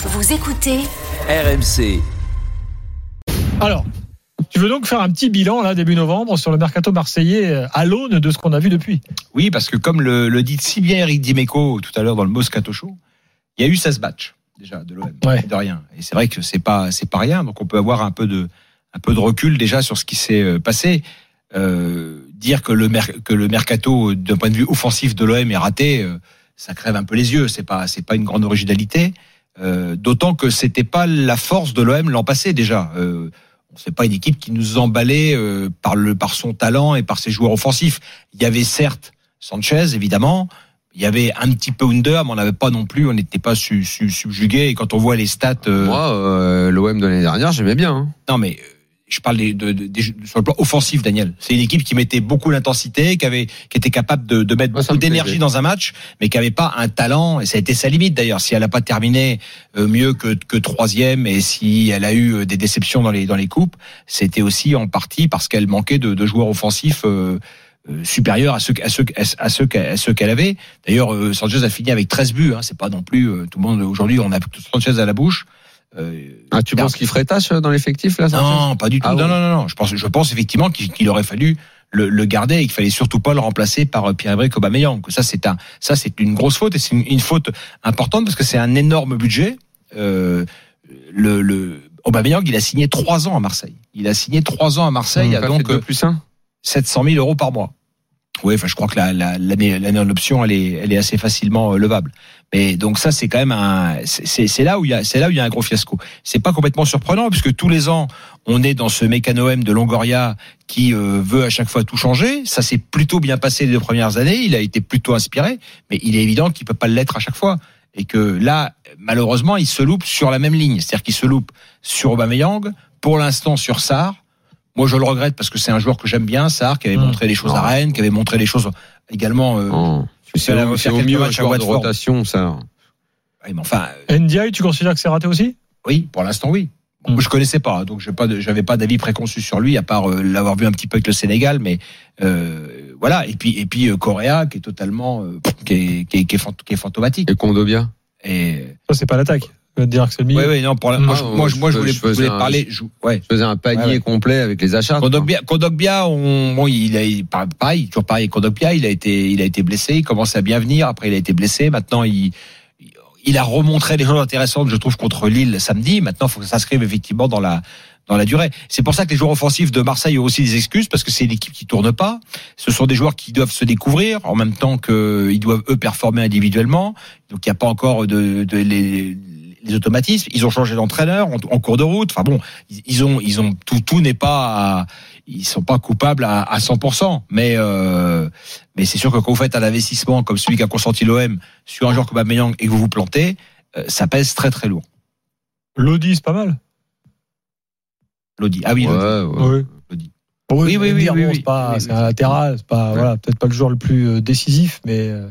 Vous écoutez RMC. Alors, tu veux donc faire un petit bilan là début novembre sur le mercato marseillais euh, à l'aune de ce qu'on a vu depuis? Oui, parce que comme le, le dit si bien Eric Dimeco tout à l'heure dans le Moscato Show, il y a eu 16 matchs déjà de l'OM, Ouais. de rien. Et c'est vrai que c'est pas c'est pas rien, donc on peut avoir un peu de un peu de recul déjà sur ce qui s'est euh, passé. Euh, dire que le mer- que le mercato d'un point de vue offensif de l'OM est raté, euh, ça crève un peu les yeux. C'est pas c'est pas une grande originalité. Euh, D'autant que c'était pas la force de l'OM l'an passé déjà. Euh, c'est pas une équipe qui nous emballait euh, par le par son talent et par ses joueurs offensifs. Il y avait certes Sanchez évidemment, il y avait un petit peu Under, mais on n'avait pas non plus, on n'était pas su, su- subjugué. Et quand on voit les stats, euh, Moi, euh, l'OM de l'année dernière, j'aimais bien. hein. non mais je parle des- de, de- des- sur le plan offensif, Daniel. C'est une équipe qui mettait beaucoup l'intensité, qui avait, qui était capable de, de mettre Moi, beaucoup me d'énergie dans un match, mais qui avait pas un talent. Et ça a été sa limite d'ailleurs. Si elle n'a pas terminé euh, mieux que, que troisième, et si elle a eu euh, des déceptions dans les dans les coupes, c'était aussi en partie parce qu'elle manquait de, de joueurs offensifs. euh, euh, supérieurs à ceux à ceux à ceux à ceux qu'elle avait. D'ailleurs, euh, Sanchez a fini avec 13 buts. Hein, c'est pas non plus tout le monde aujourd'hui. On a Sanchez à la bouche. Euh, Ah, tu penses qu'il ferait tâche euh, dans l'effectif là non, pas du tout. Ah non, non, non, non. Je pense, je pense effectivement qu'il aurait fallu le, le garder et qu'il fallait surtout pas le remplacer par euh, Pierre-Emerick Aubameyang. Ça, c'est un, ça, c'est une grosse faute et c'est une, une faute importante parce que c'est un énorme budget. Euh, le, le Aubameyang, il a signé trois ans à Marseille. Il a signé trois ans à Marseille, Il à a donc plus un. 700 000 euros par mois. Oui, enfin, je crois que la- la- l'année l'année en option, elle est, assez facilement euh, levable. Mais donc ça, c'est quand même un, c'est- là où il y a, un gros fiasco. C'est pas complètement surprenant puisque tous les ans, on est dans ce mécano-M de Longoria qui euh, veut à chaque fois tout changer. Ça s'est plutôt bien passé les deux premières années. Il a été plutôt inspiré, mais il est évident qu'il peut pas l'être à chaque fois. Et que là, malheureusement, il se loupe sur la même ligne. C'est-à-dire qu'il se loupe sur Aubameyang, pour l'instant sur Sarr. Moi, je le regrette parce que c'est un joueur que j'aime bien, Sarr, qui avait Mmh. montré des choses à. Rennes, qui avait montré des choses également. Euh, Non. C'est au, mieux un joueur de rotation, ça. ouais, mais enfin, euh, NDI, tu considères que c'est raté aussi? Oui, pour l'instant, oui. Bon, Mm. Je connaissais pas, donc j'ai pas, de- j'avais pas d'avis préconçu sur lui, à part euh, l'avoir vu un petit peu avec le Sénégal, mais euh, voilà. Et puis, et puis euh, Correa, qui est totalement, euh, qui est, qui est, qui est fant- qui est fantomatique. Et Kondobia. Et Ça, c'est pas l'attaque. Dire que oui, oui, non, pour la, moi, je, Ah, moi, je, moi, je je- voulais, je faisais voulais un- parler. je- ouais. Je faisais un panier Ouais, ouais. complet avec les achats. Kondogbia, Kondogbia, on, bon, il a, il- pareil, toujours pareil. Kondogbia, il a été, il a été blessé. Il commence à bien venir. Après, il a été blessé. Maintenant, il, il a remontré des choses intéressantes, je trouve, contre Lille samedi. Maintenant, il faut que ça s'inscrive effectivement dans la, dans la durée. C'est pour ça que les joueurs offensifs de Marseille ont aussi des excuses parce que c'est une équipe qui tourne pas. Ce sont des joueurs qui doivent se découvrir en même temps qu'ils doivent eux performer individuellement. Donc, il n'y a pas encore de, de les, les automatismes. Ils ont changé d'entraîneur en, en cours de route. Enfin bon, ils, ont, ils ont tout, tout n'est pas, à- ils sont pas coupables à, à 100%. Mais, euh, mais c'est sûr que quand vous faites un investissement comme celui qu'a consenti l'OM sur un joueur comme Aubameyang et que vous vous plantez, euh, ça pèse très très lourd. Lodi, c'est pas mal. Lodi. Ah oui, Ouais, Lodi. ouais. Oui. Lodi. Oui, Oui, oui, oui, oui, c'est pas, Oui, c'est oui. un latéral, c'est pas, Ouais. voilà, peut-être pas le joueur le plus euh, décisif, mais euh,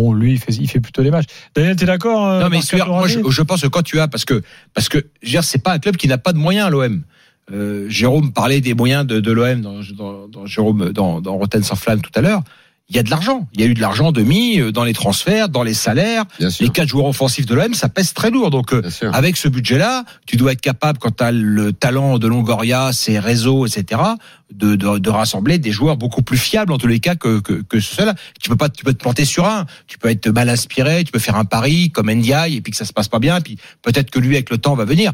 bon, lui, il fait, il fait plutôt les matchs. Daniel, t'es d'accord euh, Non mais moi je, pense que quand tu as parce que parce que c'est pas un club qui n'a pas de moyens l'OM. Euh, Jérôme parlait des moyens de, de l'OM dans, dans, dans Jérôme dans, dans Rotten sans flamme tout à l'heure. Il y a de l'argent. Il y a eu de l'argent de mis euh, dans les transferts, dans les salaires. Bien sûr. Les quatre joueurs offensifs de l'OM, ça pèse très lourd. Donc euh, avec ce budget-là, tu dois être capable, quand tu as le talent de Longoria, ses réseaux, etc., de, de, de rassembler des joueurs beaucoup plus fiables en tous les cas que, que, que ceux-là. Tu peux pas, tu peux te planter sur un. Tu peux être mal inspiré, tu peux faire un pari comme Ndiaye et puis que ça se passe pas bien. Et puis peut-être que lui, avec le temps, va venir.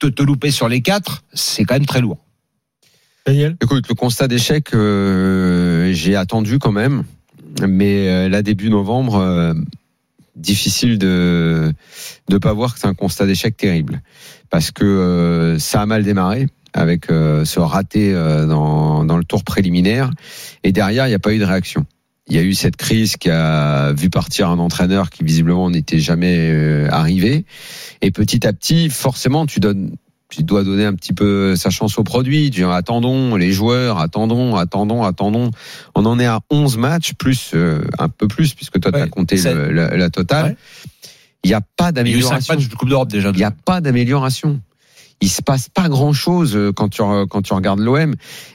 Te, te louper sur les quatre, c'est quand même très lourd. Daniel Écoute, le constat d'échec, euh, j'ai attendu quand même, mais euh, là début novembre, euh, difficile de de pas voir que c'est un constat d'échec terrible, parce que ça a mal démarré avec ce raté dans le tour préliminaire, et derrière il n'y a pas eu de réaction. Il y a eu cette crise qui a vu partir un entraîneur qui visiblement n'était jamais arrivé, et petit à petit, forcément, tu donnes tu dois donner un petit peu sa chance au produit. Tu dis, attendons les joueurs, attendons, attendons, attendons. On en est à 11 matchs, plus euh, un peu plus, puisque toi, tu as compté le- la, la totale. Ouais. Il n'y a pas Il d'amélioration. de Coupe d'Europe déjà. Il n'y a pas d'amélioration. Il se passe pas grand chose quand tu, quand tu regardes l'OM.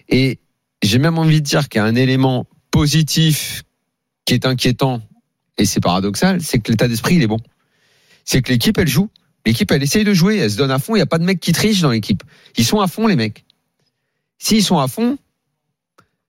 Et j'ai même envie de dire qu'il y a un élément positif qui est inquiétant, et c'est paradoxal, c'est que l'état d'esprit, il est bon. C'est que l'équipe, elle joue. L'équipe, elle essaye de jouer, elle se donne à fond. Il y a pas de mecs qui trichent dans l'équipe. Ils sont à fond, les mecs. S'ils sont à fond,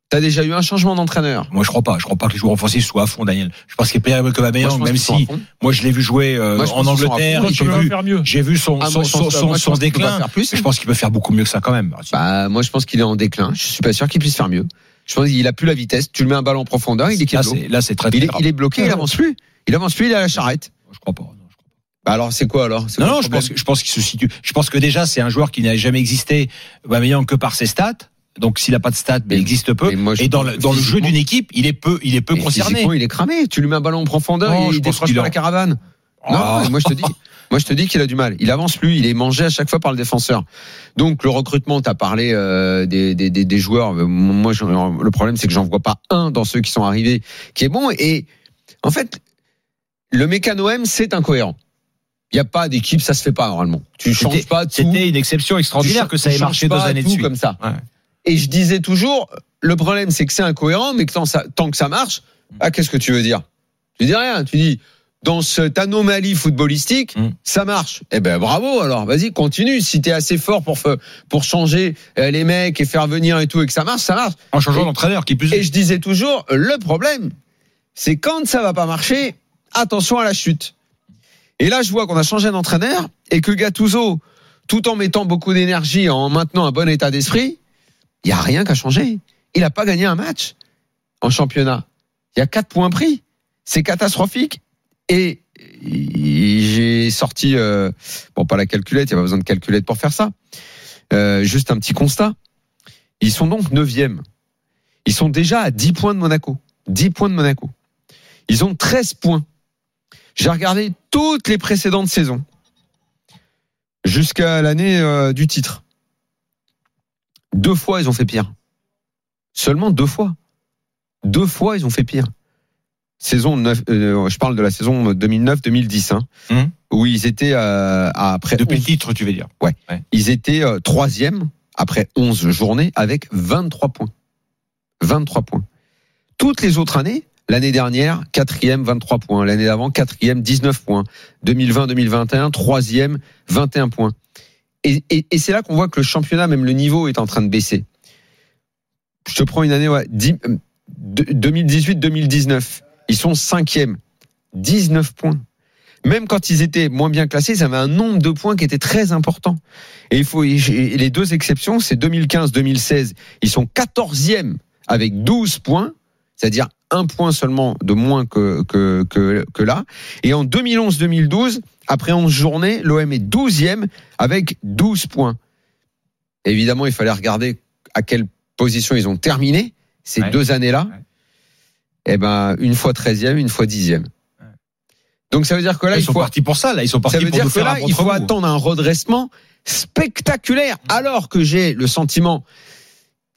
t'as déjà eu un changement d'entraîneur. Moi, je crois pas. Je crois pas que les joueurs offensifs soient à fond, Daniel. Je pense qu'il est Moi, je Aubameyang, même si moi je l'ai vu jouer euh, Moi, en Angleterre, j'ai vu, faire mieux. j'ai vu son Ah, son son, son, moi, son déclin. plus. Je pense qu'il peut faire beaucoup mieux que ça quand même. Ah. Bah, moi, je pense qu'il est en déclin. Je suis pas sûr qu'il puisse faire mieux. Je pense qu'il a plus la vitesse. Tu le mets un ballon en profondeur, il est là, c'est là, c'est très, est, il est bloqué, il avance plus. Il avance plus, il est à la charrette. Je crois pas. Bah alors, c'est quoi alors? Non, non, je pense, que- je pense qu'il se situe. Je pense que déjà, c'est un joueur qui n'a jamais existé, Aubameyang, que par ses stats. Donc, s'il n'a pas de stats, ben, Mais- il existe peu. moi, Et dans le, dans le jeu d'une équipe, il est peu, il est peu Mais concerné. il est cramé. Tu lui mets un ballon en profondeur, Non, il, décroche pas la caravane. Ah. Non, moi je te dis, moi je te dis qu'il a du mal. Il avance plus, il est mangé à chaque fois par le défenseur. Donc le recrutement, t'as parlé euh, des, des, des, des joueurs. Euh, Moi, je- le problème c'est que j'en vois pas un dans ceux qui sont arrivés qui est bon. Et en fait, le mécano M, c'est incohérent. Il n'y a pas d'équipe, ça se fait pas normalement. Tu changes pas tout. C'était une exception extraordinaire que ça ait marché deux années de suite. comme ça. Ouais. Et je disais toujours, le problème c'est que c'est incohérent, mais que tant, ça, tant que ça marche, ah, qu'est-ce que tu veux dire? Tu dis rien, tu dis, dans cette anomalie footballistique, Mm. ça marche. Eh ben bravo alors, vas-y, continue. Si t'es assez fort pour, pour changer euh, les mecs et faire venir et tout, et que ça marche, ça marche. En changeant d'entraîneur, qui plus. Et je disais toujours, le problème, c'est quand ça va pas marcher, attention à la chute. Et là, je vois qu'on a changé d'entraîneur et que Gattuso, tout en mettant beaucoup d'énergie, en maintenant un bon état d'esprit, il y a rien qu'à changer. Il n'a pas gagné un match en championnat. Il y a quatre points pris. C'est catastrophique. Et j'ai sorti, euh, bon, pas la calculette, il n'y a pas besoin de calculette pour faire ça. Euh, juste un petit constat. Ils sont donc neuvième. Ils sont déjà à 10 points de Monaco. 10 points de Monaco. Ils ont 13 points. J'ai regardé toutes les précédentes saisons. Jusqu'à l'année euh, du titre. Deux fois, ils ont fait pire. Seulement deux fois. Deux fois, ils ont fait pire. Saison 9, euh, je parle de la saison 2009-2010, hein, Mhm. où ils étaient euh, après Depuis le 11 titre, tu veux dire. ils étaient troisième après 11 journées avec 23 points. 23 points. Toutes les autres années, l'année dernière, quatrième, 23 points. L'année d'avant, quatrième, 19 points. 2020-2021, troisième, 21 points. Et, et- et c'est là qu'on voit que le championnat, même le niveau, est en train de baisser. Je te prends une année, ouais, dix- euh, de- 2018-2019. Ils sont cinquième. 19 points. Même quand ils étaient moins bien classés, ils avaient un nombre de points qui était très important. Et il faut, les deux exceptions, c'est 2015-2016. Ils sont 14e avec 12 points, c'est-à-dire un point seulement de moins que, que, que, que là. Et en 2011-2012, après 11 journées, l'OM est 12e avec 12 points. Évidemment, il fallait regarder à quelle position ils ont terminé ces Ouais. deux années-là. Ouais. Eh ben, une fois 13e, une fois 10e. Donc ça veut dire que là, ils il sont faut, partis pour ça, là. Ils sont partis ça veut pour nous dire que faire là, il faut attendre un redressement spectaculaire, alors que j'ai le sentiment,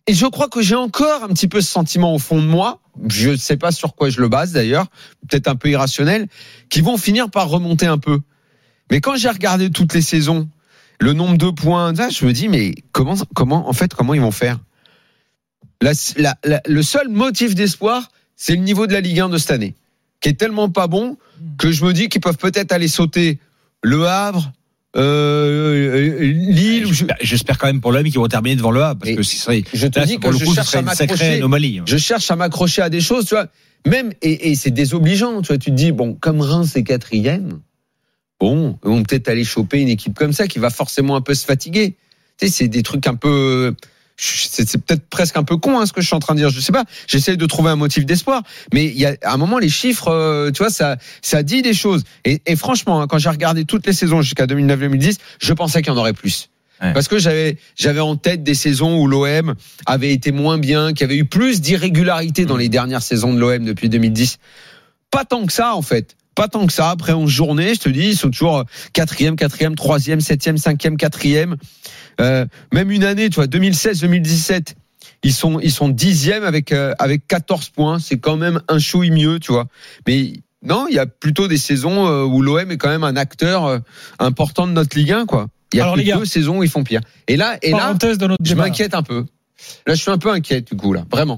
et je crois que j'ai encore un petit peu ce sentiment au fond de moi, je ne sais pas sur quoi je le base d'ailleurs, peut-être un peu irrationnel, qui vont finir par remonter un peu. Mais quand j'ai regardé toutes les saisons, le nombre de points, je me dis, mais comment, comment, en fait, comment ils vont faire? Le seul motif d'espoir, c'est le niveau de la Ligue 1 de cette année, qui est tellement pas bon que je me dis qu'ils peuvent peut-être aller sauter le Havre, euh, Lille. je, J'espère- quand même pour l'homme qu'ils vont terminer devant le A, parce Et que ce serait, je te là, dis que le je coup, cherche à m'accrocher. anomalie. Je cherche à m'accrocher à des choses, tu vois. Même et, et c'est désobligeant, tu vois. Tu te dis bon, comme Reims est quatrième, bon, ils vont peut-être aller choper une équipe comme ça qui va forcément un peu se fatiguer. Tu sais, c'est des trucs un peu. C'est peut-être presque un peu con hein, ce que je suis en train de dire. Je sais pas. J'essaie de trouver un motif d'espoir, mais il y a à un moment les chiffres, euh, tu vois, ça ça dit des choses. Et, et franchement, hein, quand j'ai regardé toutes les saisons jusqu'à 2009-2010, je pensais qu'il y en aurait plus. Ouais. Parce que j'avais j'avais en tête des saisons où l'OM avait été moins bien, qu'il y avait eu plus d'irrégularités dans les dernières saisons de l'OM depuis 2010. Pas tant que ça en fait. Pas tant que ça. Après 11 journées, je te dis, ils sont toujours quatrième, quatrième, troisième, septième, cinquième, quatrième. Euh, même une année, tu vois, 2016-2017, ils sont ils sont dixième avec euh, avec 14 points. C'est quand même un chouille mieux, tu vois. Mais non, il y a plutôt des saisons euh, où l'OM est quand même un acteur euh, important de notre Ligue 1, quoi. Il y a Alors, plus les gars. deux saisons où ils font pire. Et là, et là, Parenthèse de notre je m'inquiète un peu. Là, je suis un peu inquiet du coup là, vraiment.